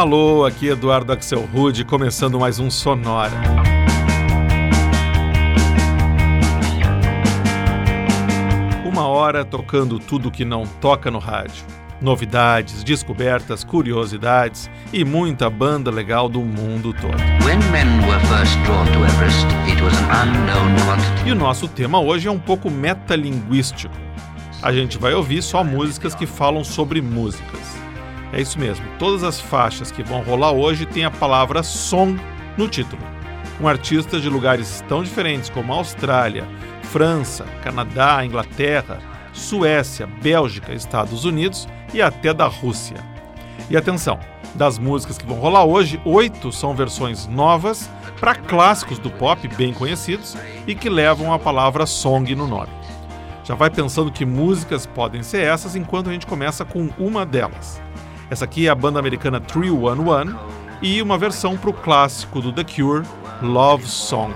Alô, aqui Eduardo Axel Rude, começando mais um Sonora. Uma hora tocando tudo que não toca no rádio. Novidades, descobertas, curiosidades e muita banda legal do mundo todo. e o nosso tema hoje é um pouco metalinguístico. A gente vai ouvir só músicas que falam sobre músicas. É isso mesmo, todas as faixas que vão rolar hoje têm a palavra song no título. Com artistas de lugares tão diferentes como Austrália, França, Canadá, Inglaterra, Suécia, Bélgica, Estados Unidos e até da Rússia. E atenção, das músicas que vão rolar hoje, oito são versões novas para clássicos do pop bem conhecidos e que levam a palavra song no nome. Já vai pensando que músicas podem ser essas enquanto a gente começa com uma delas. Essa aqui é a banda americana 311 e uma versão para o clássico do The Cure, Love Song.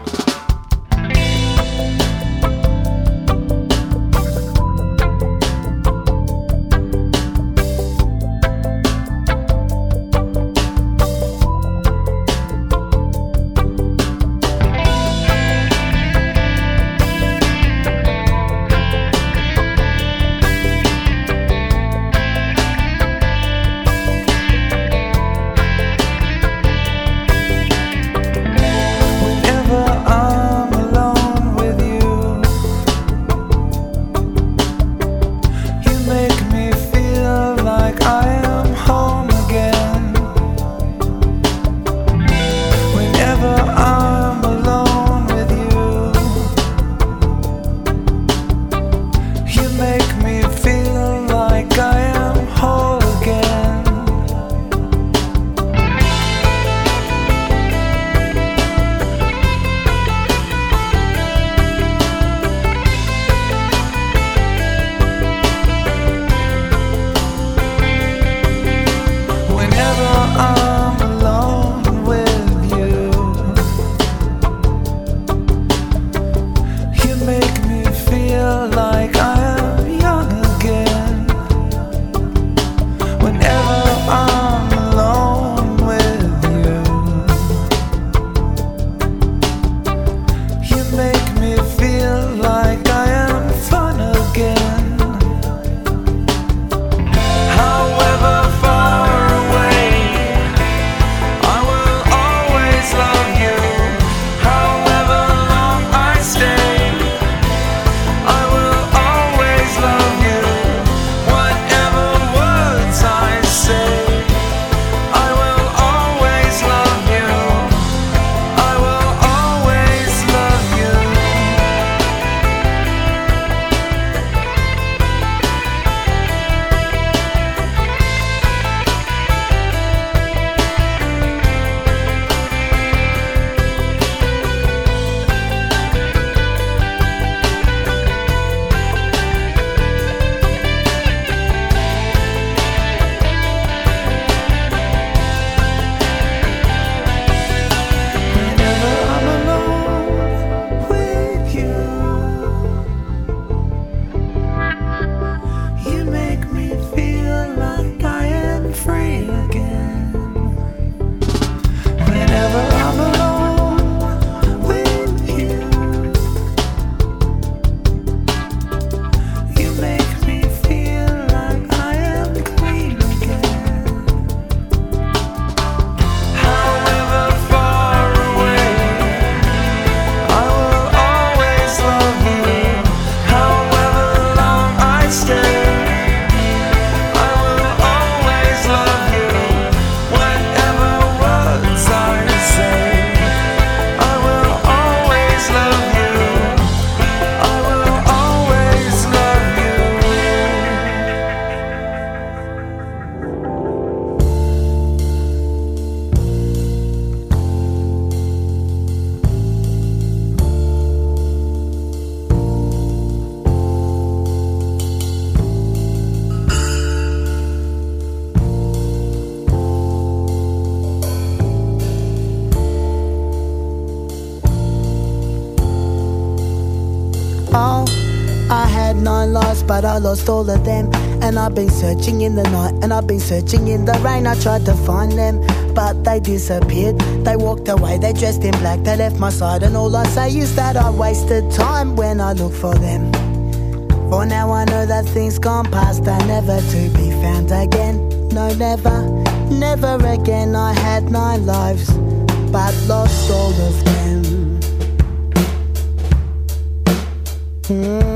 But I lost all of them And I've been searching in the night, and I've been searching in the rain. I tried to find them, but they disappeared. They walked away, they dressed in black, they left my side. And all I say is that I wasted time when I look for them. For now I know that things gone past are never to be found again. No, never, never again. I had nine lives, but lost all of them. Hmm.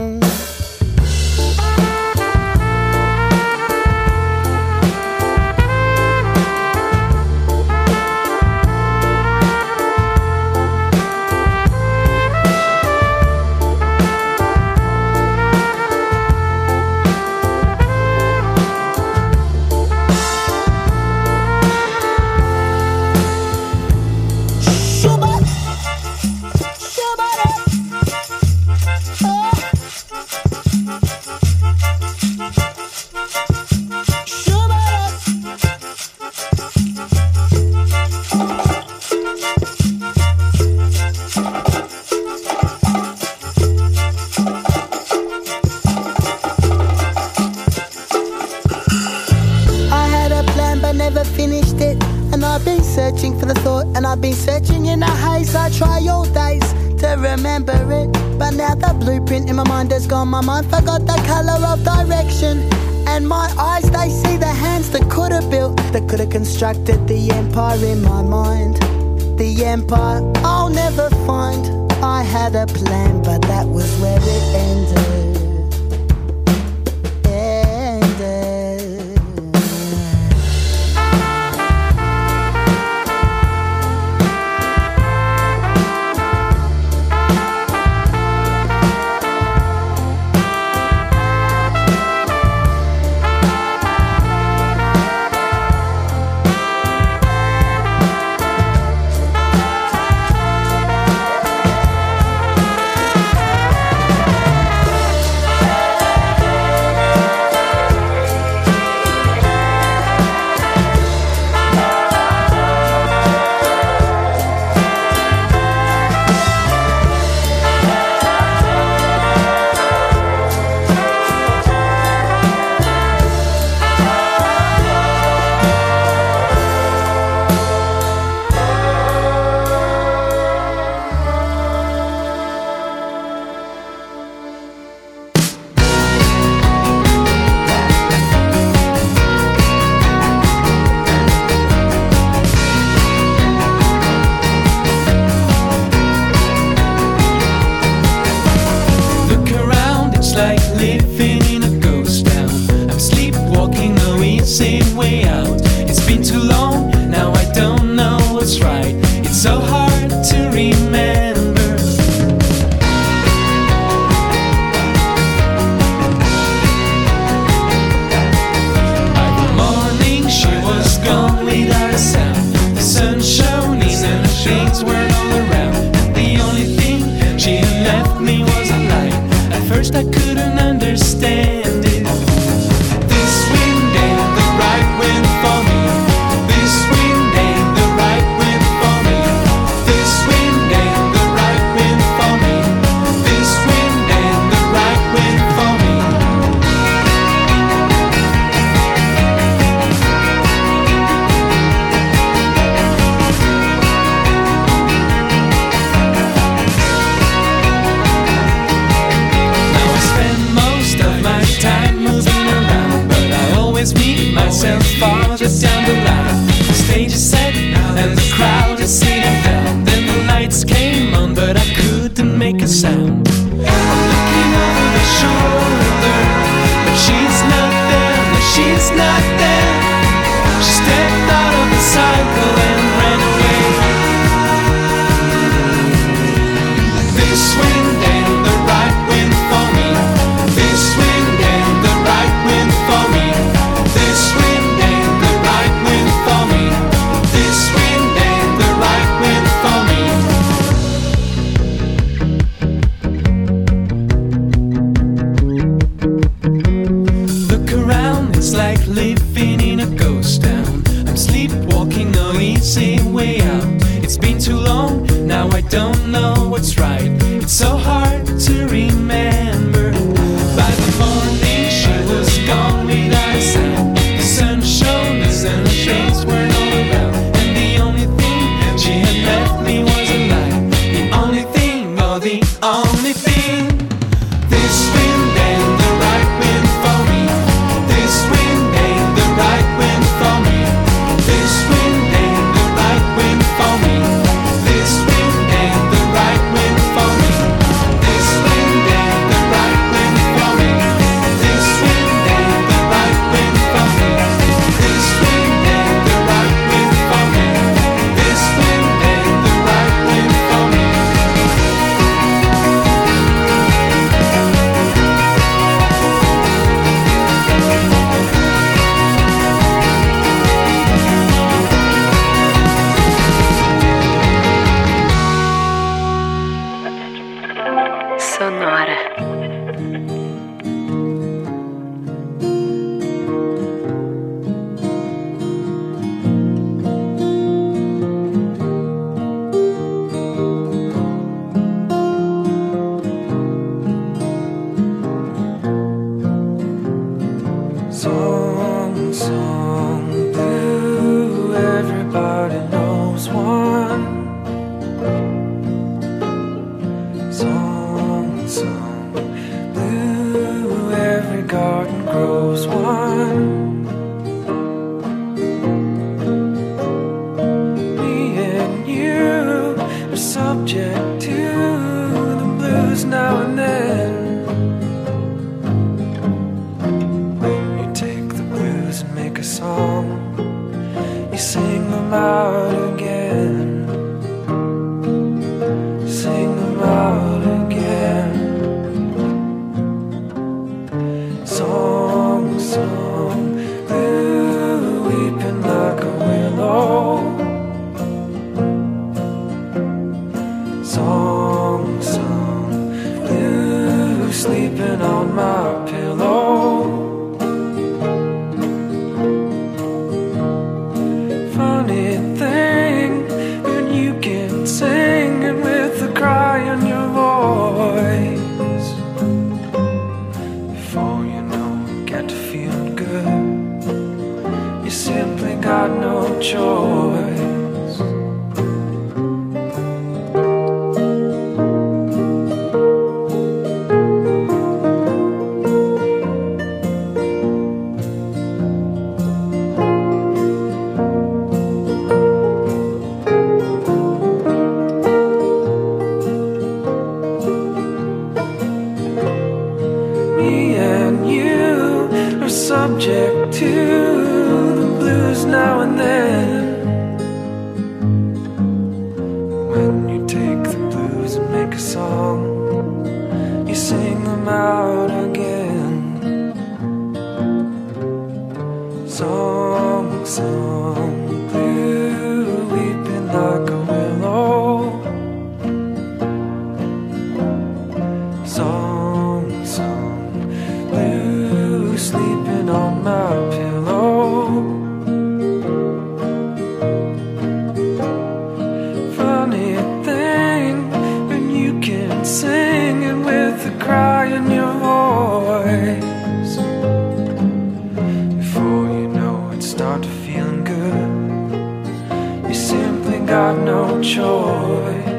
Got no choice.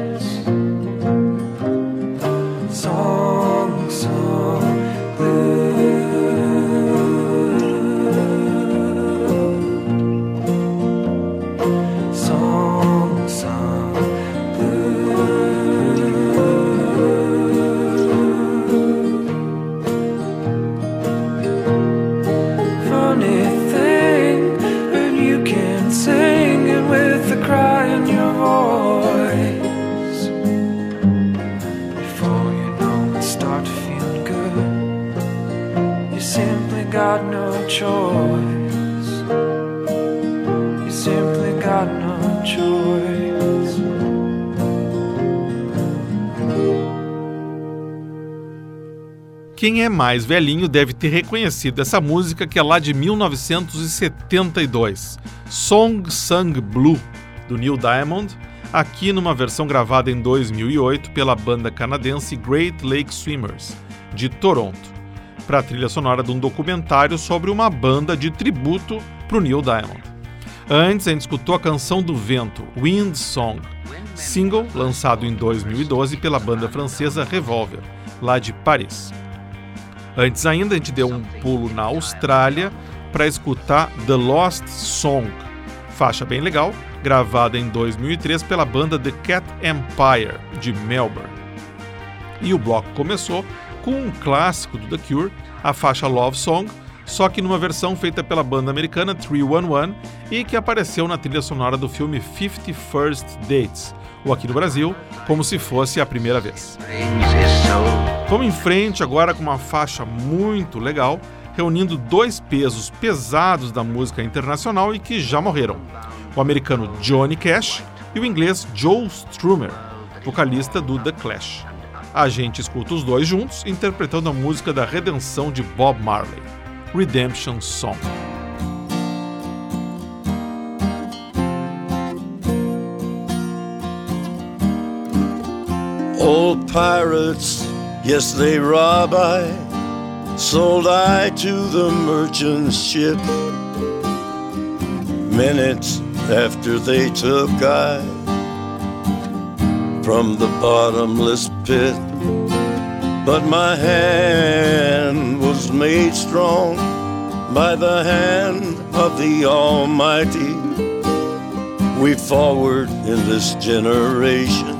Quem é mais velhinho deve ter reconhecido essa música que é lá de 1972, Song Sung Blue, do Neil Diamond, aqui numa versão gravada em 2008 pela banda canadense Great Lake Swimmers, de Toronto, para a trilha sonora de um documentário sobre uma banda de tributo para o Neil Diamond. Antes, a gente escutou a canção do vento, Wind Song, single lançado em 2012 pela banda francesa Revolver, lá de Paris. Antes ainda, a gente deu um pulo na Austrália para escutar The Lost Song, faixa bem legal, gravada em 2003 pela banda The Cat Empire, de Melbourne. E o bloco começou com um clássico do The Cure, a faixa Love Song, só que numa versão feita pela banda americana 311 e que apareceu na trilha sonora do filme 50 First Dates, ou aqui no Brasil, como se fosse a primeira vez. Vamos em frente agora com uma faixa muito legal, reunindo dois pesos pesados da música internacional e que já morreram: o americano Johnny Cash e o inglês Joe Strummer, vocalista do The Clash. A gente escuta os dois juntos interpretando a música da redenção de Bob Marley, Redemption Song. Old pirates, yes, they rob I, sold I to the merchant ship. Minutes after they took I from the bottomless pit. But my hand was made strong by the hand of the Almighty, we forward in this generation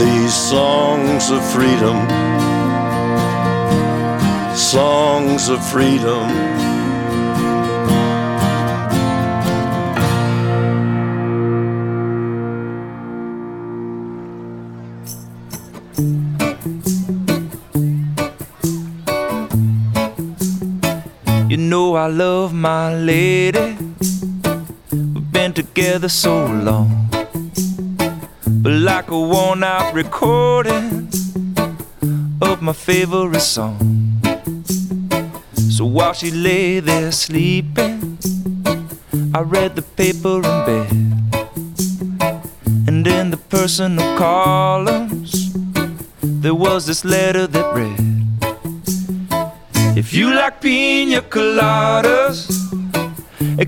These songs of freedom, songs of freedom. You know I love my lady. We've been together so long. Like a worn out recording of my favorite song. So while she lay there sleeping, I read the paper in bed. And in the personal columns, there was this letter that read. If you like pina coladas,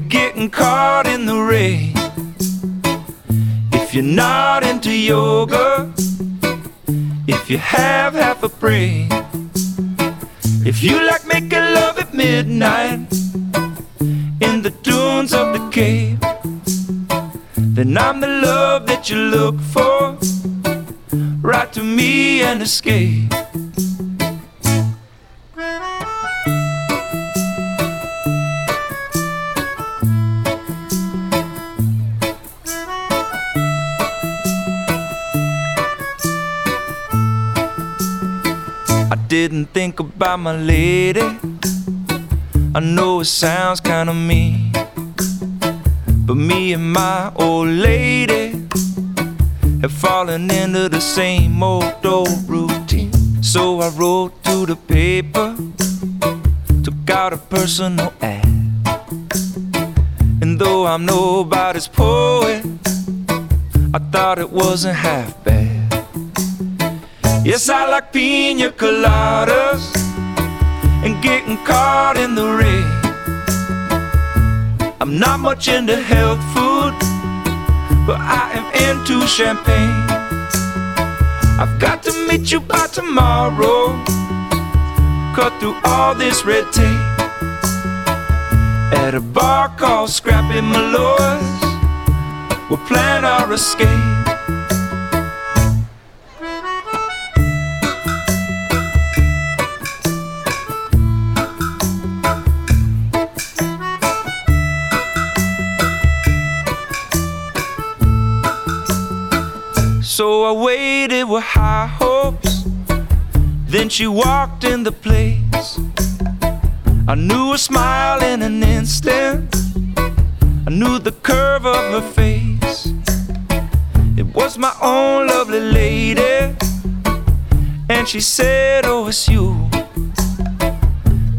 getting caught in the rain. If you're not into yoga, if you have half a brain, if you like making love at midnight in the dunes of the cave, then I'm the love that you look for. Write to me and escape. About my lady. I know it sounds kinda mean. But me and my old lady have fallen into the same old old routine. So I wrote to the paper, took out a personal ad. And though I'm nobody's poet, I thought it wasn't half bad. Yes, I like pina coladas and getting caught in the rain. I'm not much into health food, but I am into champagne. I've got to meet you by tomorrow. Cut through all this red tape at a bar called Scrappy Malloy's. We'll plan our escape. I waited with high hopes. Then she walked in the place. I knew a smile in an instant. I knew the curve of her face. It was my own lovely lady. And she said, Oh, it's you.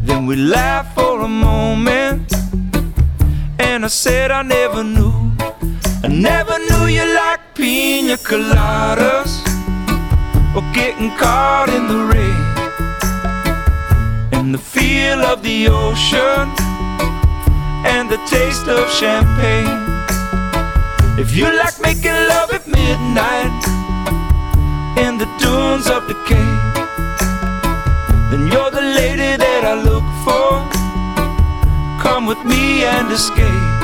Then we laughed for a moment. And I said, I never knew. I never knew you liked pina coladas or getting caught in the rain and the feel of the ocean and the taste of champagne. If you like making love at midnight in the dunes of decay, then you're the lady that I look for. Come with me and escape.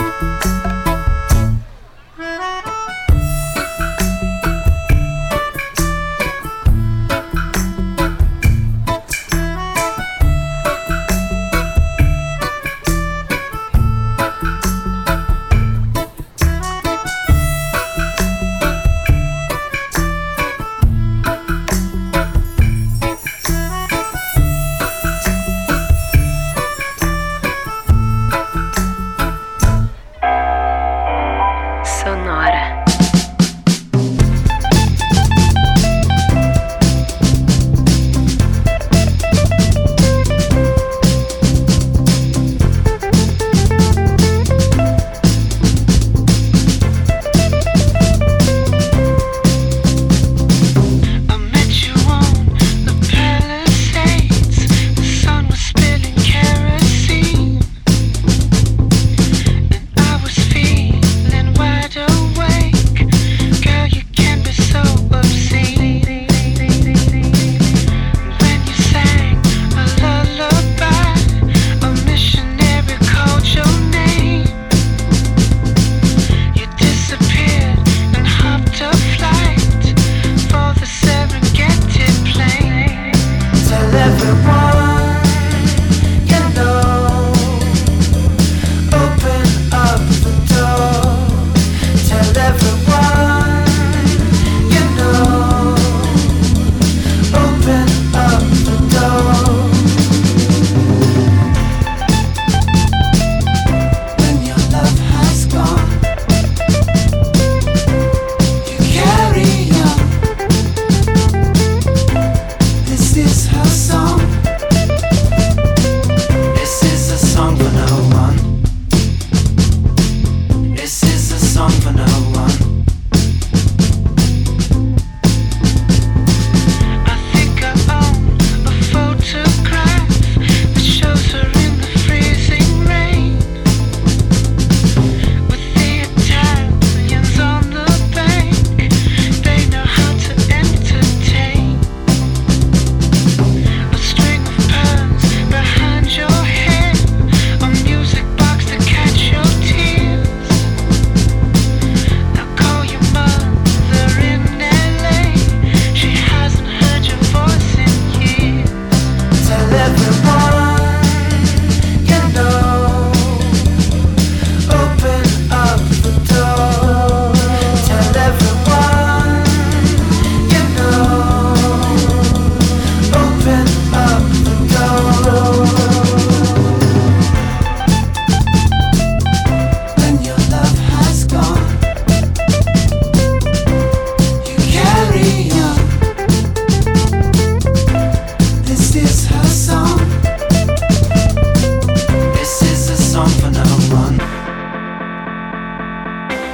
for no one.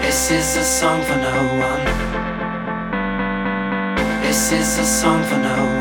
This is a song for no one. This is a song for no one.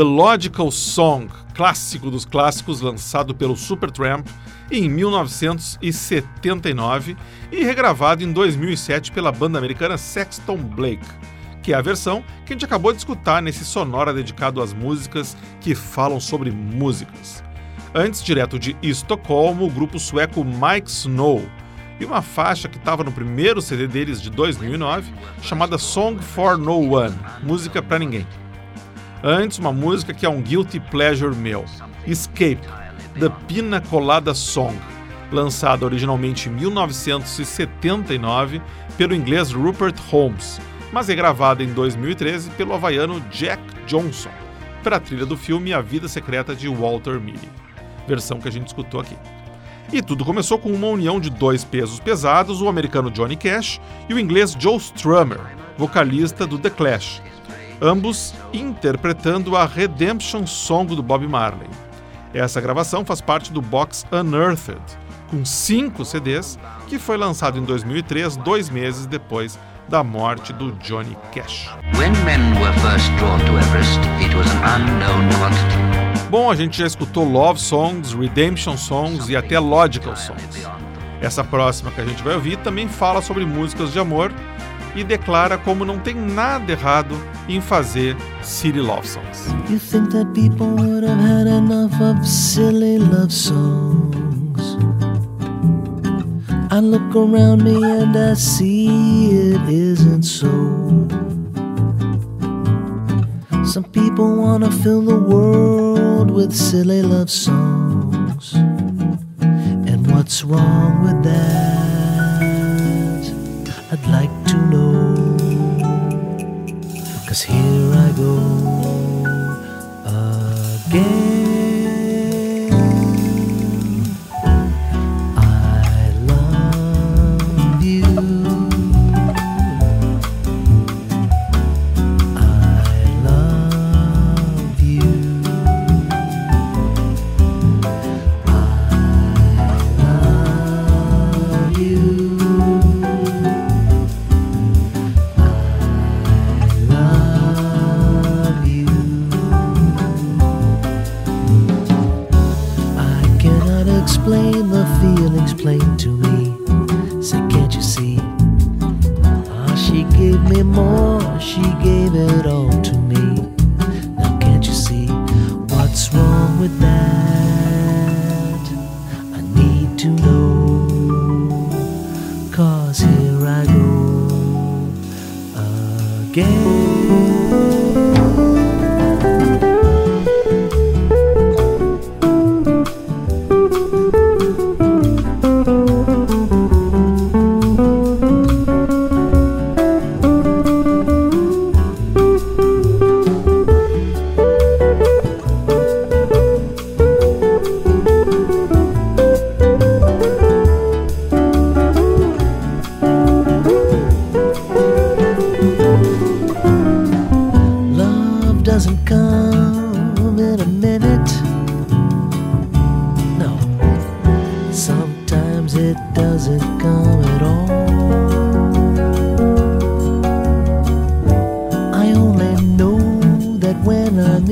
The Logical Song, clássico dos clássicos, lançado pelo Supertramp em 1979 e regravado em 2007 pela banda americana Sexton Blake, que é a versão que a gente acabou de escutar nesse sonora dedicado às músicas que falam sobre músicas. Antes, direto de Estocolmo, o grupo sueco Mike Snow, e uma faixa que estava no primeiro CD deles de 2009, chamada Song for No One, música para ninguém. Antes, uma música que é um guilty pleasure meu, Escape, The Pina Colada Song, lançada originalmente em 1979 pelo inglês Rupert Holmes, mas regravada em 2013 pelo havaiano Jack Johnson, para a trilha do filme A Vida Secreta de Walter Mitty, versão que a gente escutou aqui. E tudo começou com uma união de dois pesos pesados, o americano Johnny Cash e o inglês Joe Strummer, vocalista do The Clash, ambos interpretando a Redemption Song do Bob Marley. Essa gravação faz parte do box Unearthed, com cinco CDs, que foi lançado em 2003, dois meses depois da morte do Johnny Cash. Everest. Bom, a gente já escutou Love Songs, Redemption Songs e até Logical Songs. Essa próxima que a gente vai ouvir também fala sobre músicas de amor e declara como não tem nada errado em fazer city love songs. You think that people would have had enough of silly love songs? I look around me and I see it isn't so. Some people wanna fill the world with silly love songs. And what's wrong with that? I'd like to know. Cause here I go again.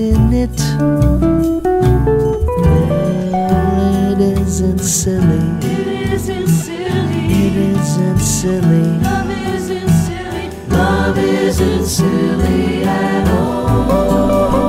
When I'm in it, well, it isn't silly. It isn't silly. It isn't silly. Love isn't silly. Love isn't silly at all.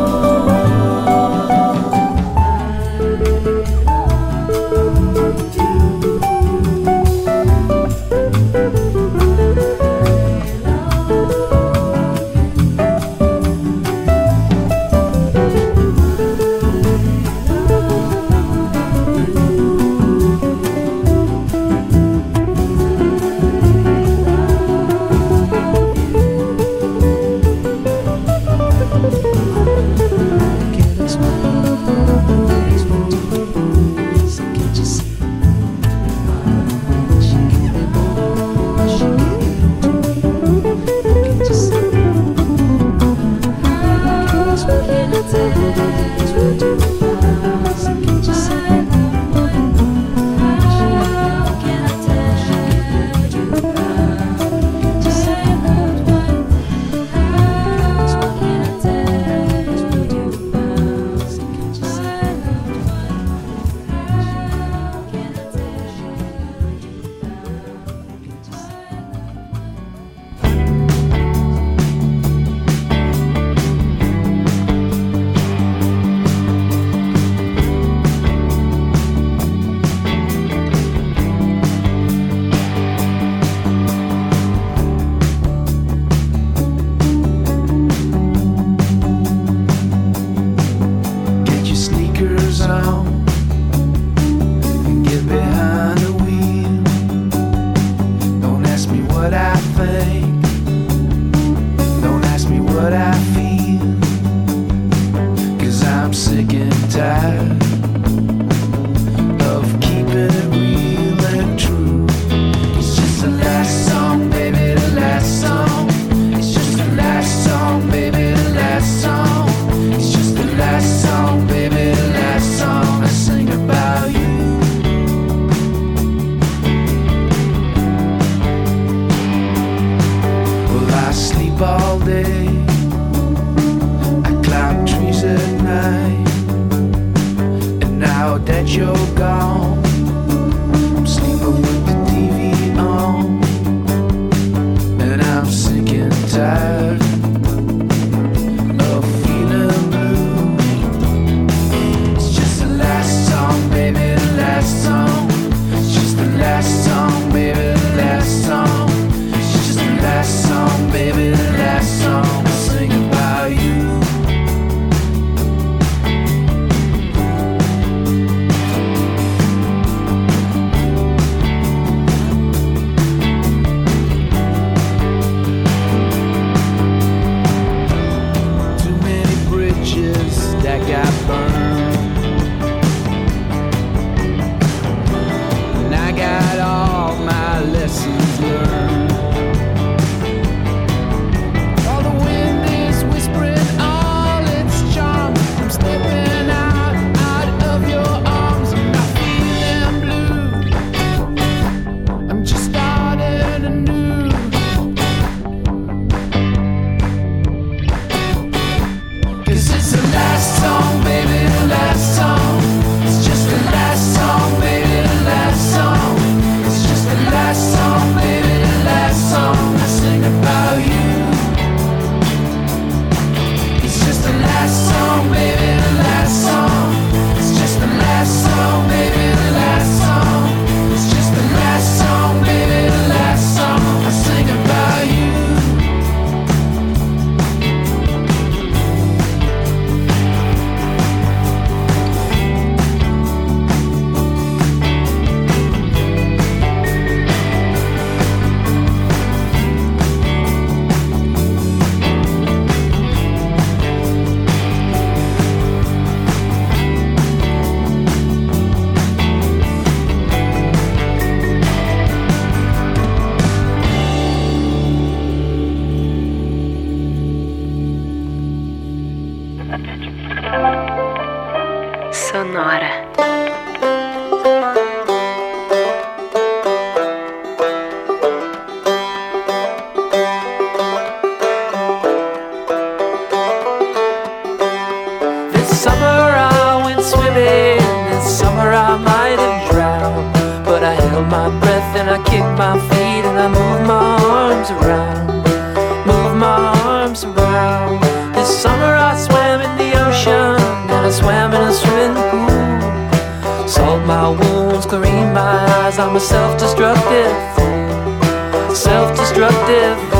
I'm a self-destructive fool, self-destructive fool.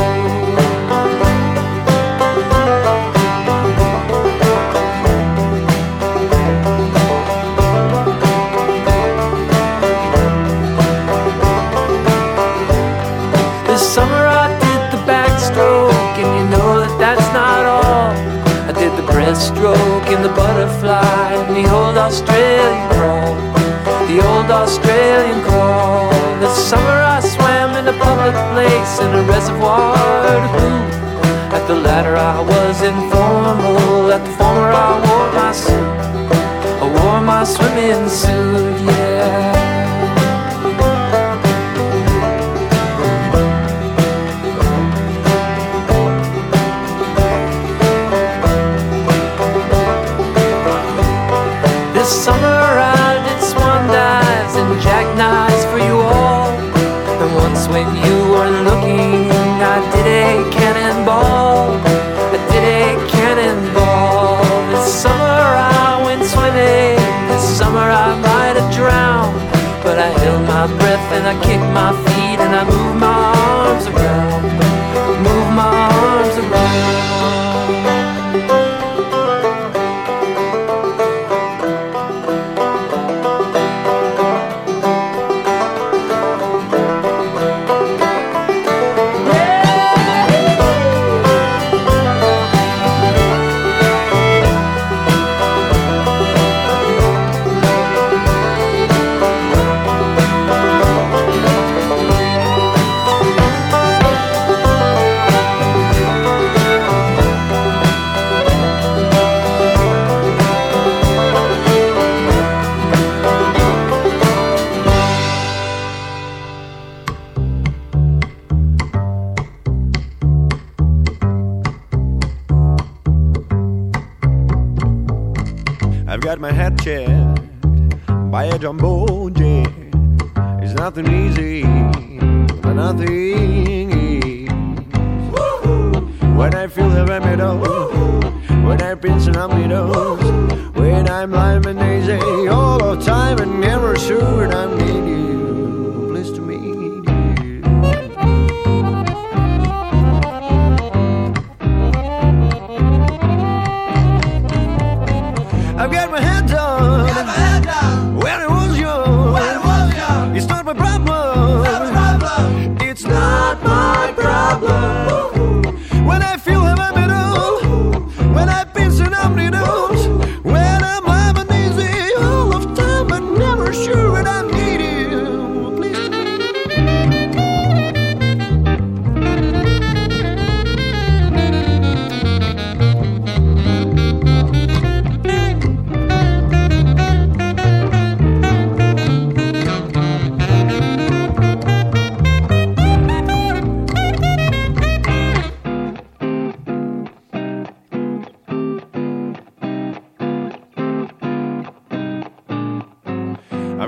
This summer I did the backstroke, and you know that that's not all. I did the breaststroke and the butterfly and the old Australian crawl. The old Australian summer I swam in a public place in a reservoir to. At the latter I was informal, at the former I wore my suit. I wore my swimming suit, yeah.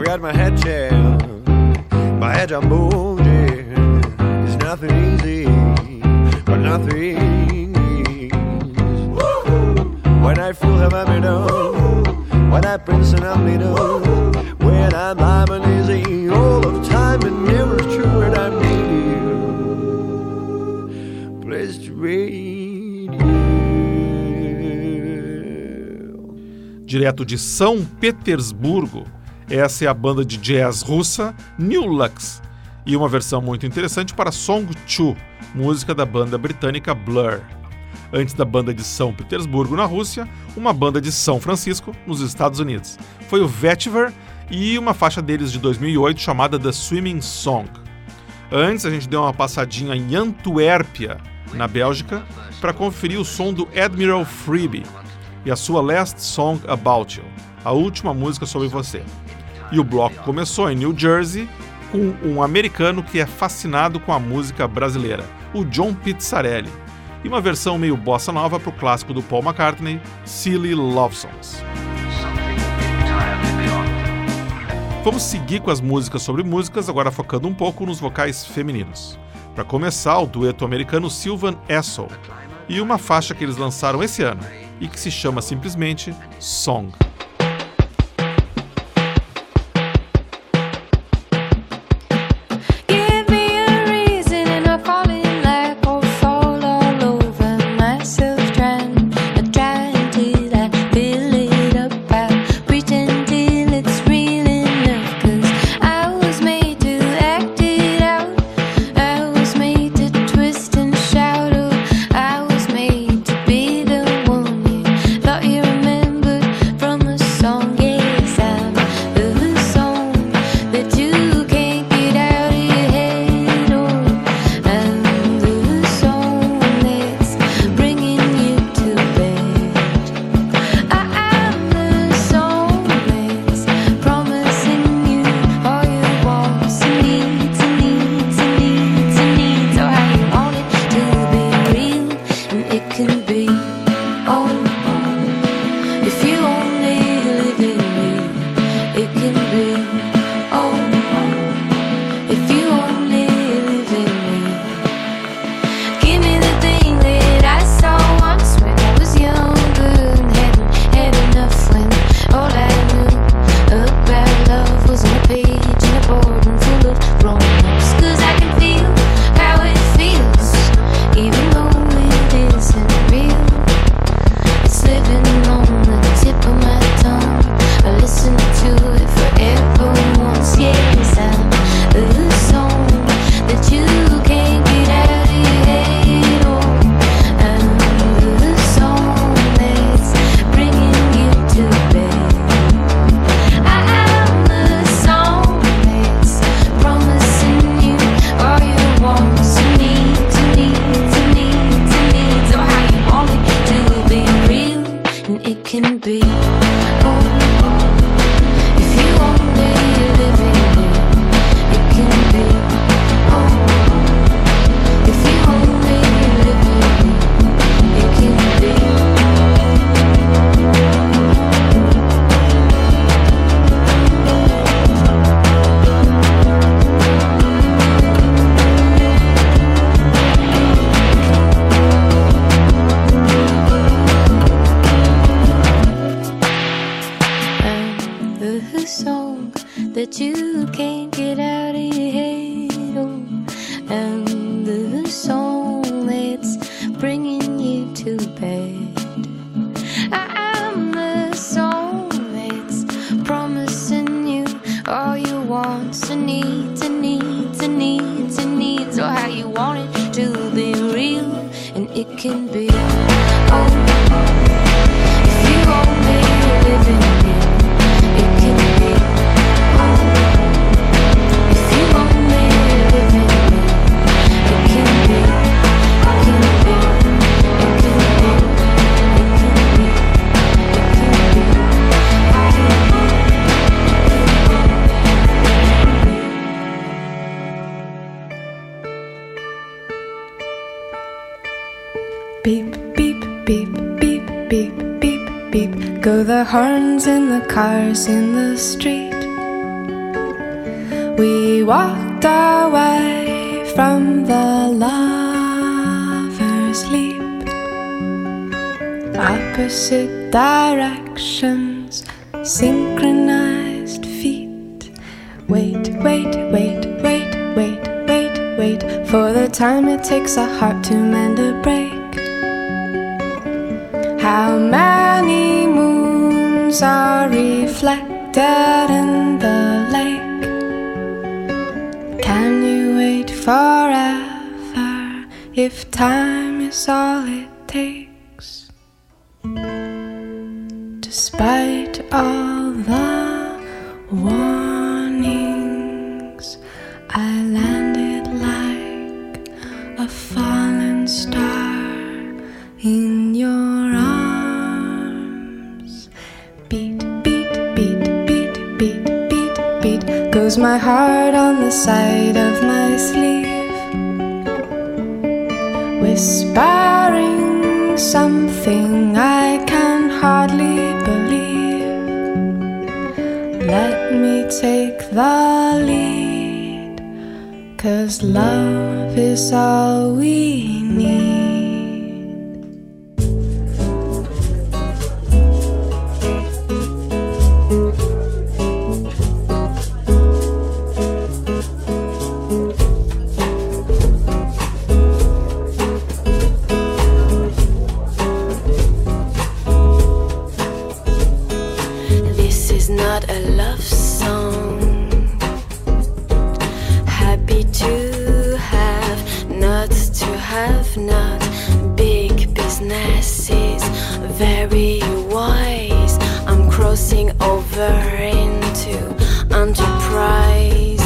I've got my head checked, my head on bougie. It's nothing easy, but nothing is. When I feel the middle, when I prince in the middle, when I'm lying easy, all of time and never sure that I need you. You. Direto de São Petersburgo, essa é a banda de jazz russa New Lux e uma versão muito interessante para Song 2, música da banda britânica Blur. Antes da banda de São Petersburgo na Rússia, uma banda de São Francisco nos Estados Unidos. Foi o Vetiver e uma faixa deles de 2008 chamada The Swimming Song. Antes a gente deu uma passadinha em Antuérpia, na Bélgica, para conferir o som do Admiral Freebie e a sua Last Song About You, a última música sobre você. E o bloco começou em New Jersey com um americano que é fascinado com a música brasileira, o John Pizzarelli, e uma versão meio bossa nova para o clássico do Paul McCartney, Silly Love Songs. Vamos seguir com as músicas sobre músicas, agora focando um pouco nos vocais femininos. Para começar, o dueto americano Sylvan Essel e uma faixa que eles lançaram esse ano e que se chama simplesmente Song. cars in the street. We walked away from the lover's leap. Opposite directions, synchronized feet. Wait, wait, wait, wait, wait, wait, wait for the time it takes a heart to mend a break. How mad are reflected in the lake. Can you wait forever if time is all it takes? Despite all heart on the side of my sleeve, whispering something I can hardly believe. Let me take the lead, cause love is all we To have, not to have, not big businesses, very wise. I'm crossing over into enterprise.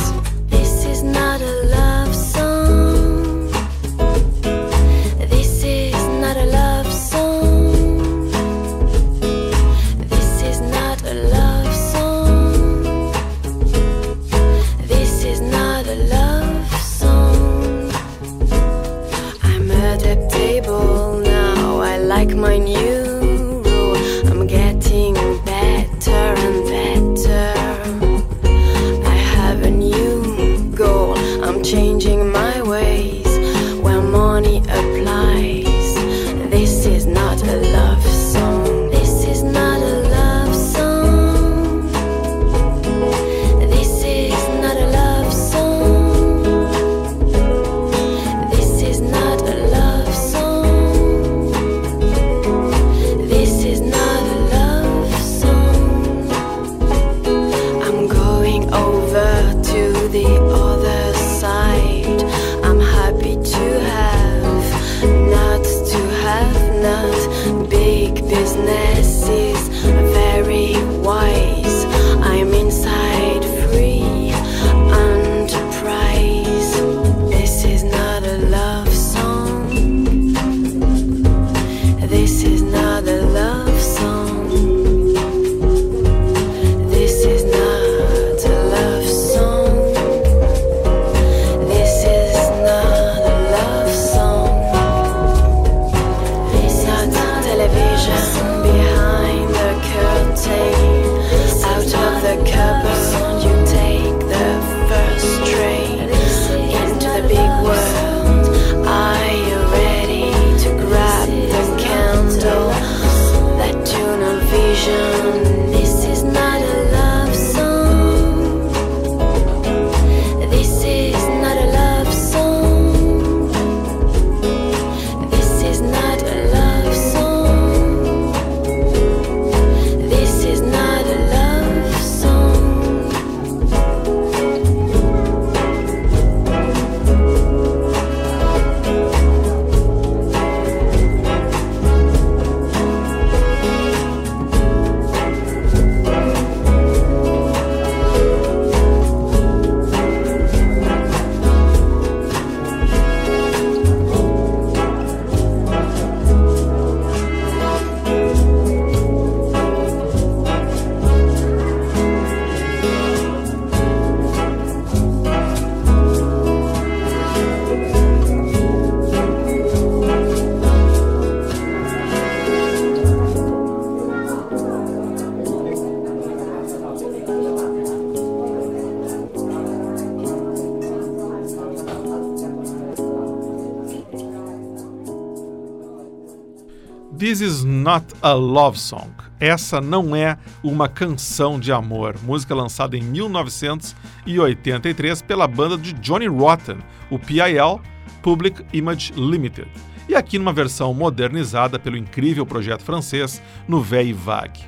A love song. Essa não é uma canção de amor. Música lançada em 1983 pela banda de Johnny Rotten, o PIL Public Image Limited. E aqui numa versão modernizada pelo incrível projeto francês Nouvelle Vague.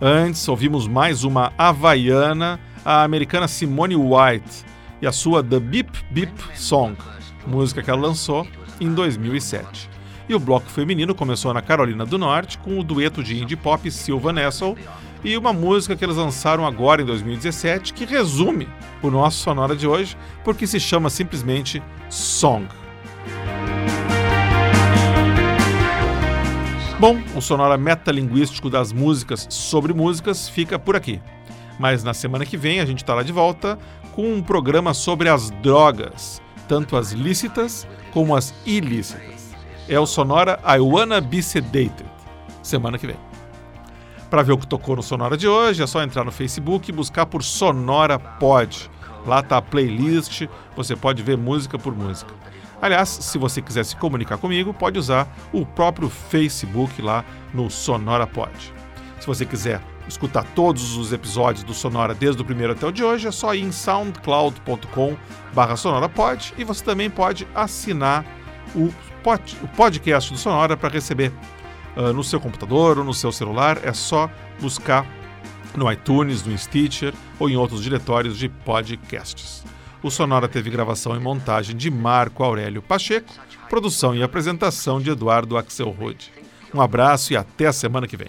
Antes, ouvimos mais uma havaiana, a americana Simone White, e a sua The Beep Beep Song, música que ela lançou em 2007. E o bloco feminino começou na Carolina do Norte com o dueto de indie pop Silva Nessel e uma música que eles lançaram agora em 2017 que resume o nosso sonora de hoje, porque se chama simplesmente Song. Bom, o sonora metalinguístico das músicas sobre músicas fica por aqui. Mas na semana que vem a gente estará de volta com um programa sobre as drogas, tanto as lícitas como as ilícitas. É o sonora I Wanna Be Sedated. Semana que vem. Para ver o que tocou no Sonora de hoje, é só entrar no Facebook e buscar por Sonora Pod. Lá está a playlist, você pode ver música por música. Aliás, se você quiser se comunicar comigo, pode usar o próprio Facebook lá no Sonora Pod. Se você quiser escutar todos os episódios do Sonora desde o primeiro até o de hoje, é só ir em soundcloud.com sonorapod e você também pode assinar o, pod, o podcast do Sonora para receber uh, no seu computador ou no seu celular. É só buscar no iTunes, no Stitcher ou em outros diretórios de podcasts. O Sonora teve gravação e montagem de Marco Aurélio Pacheco, produção e apresentação de Eduardo Axelrod. Um abraço e até a semana que vem.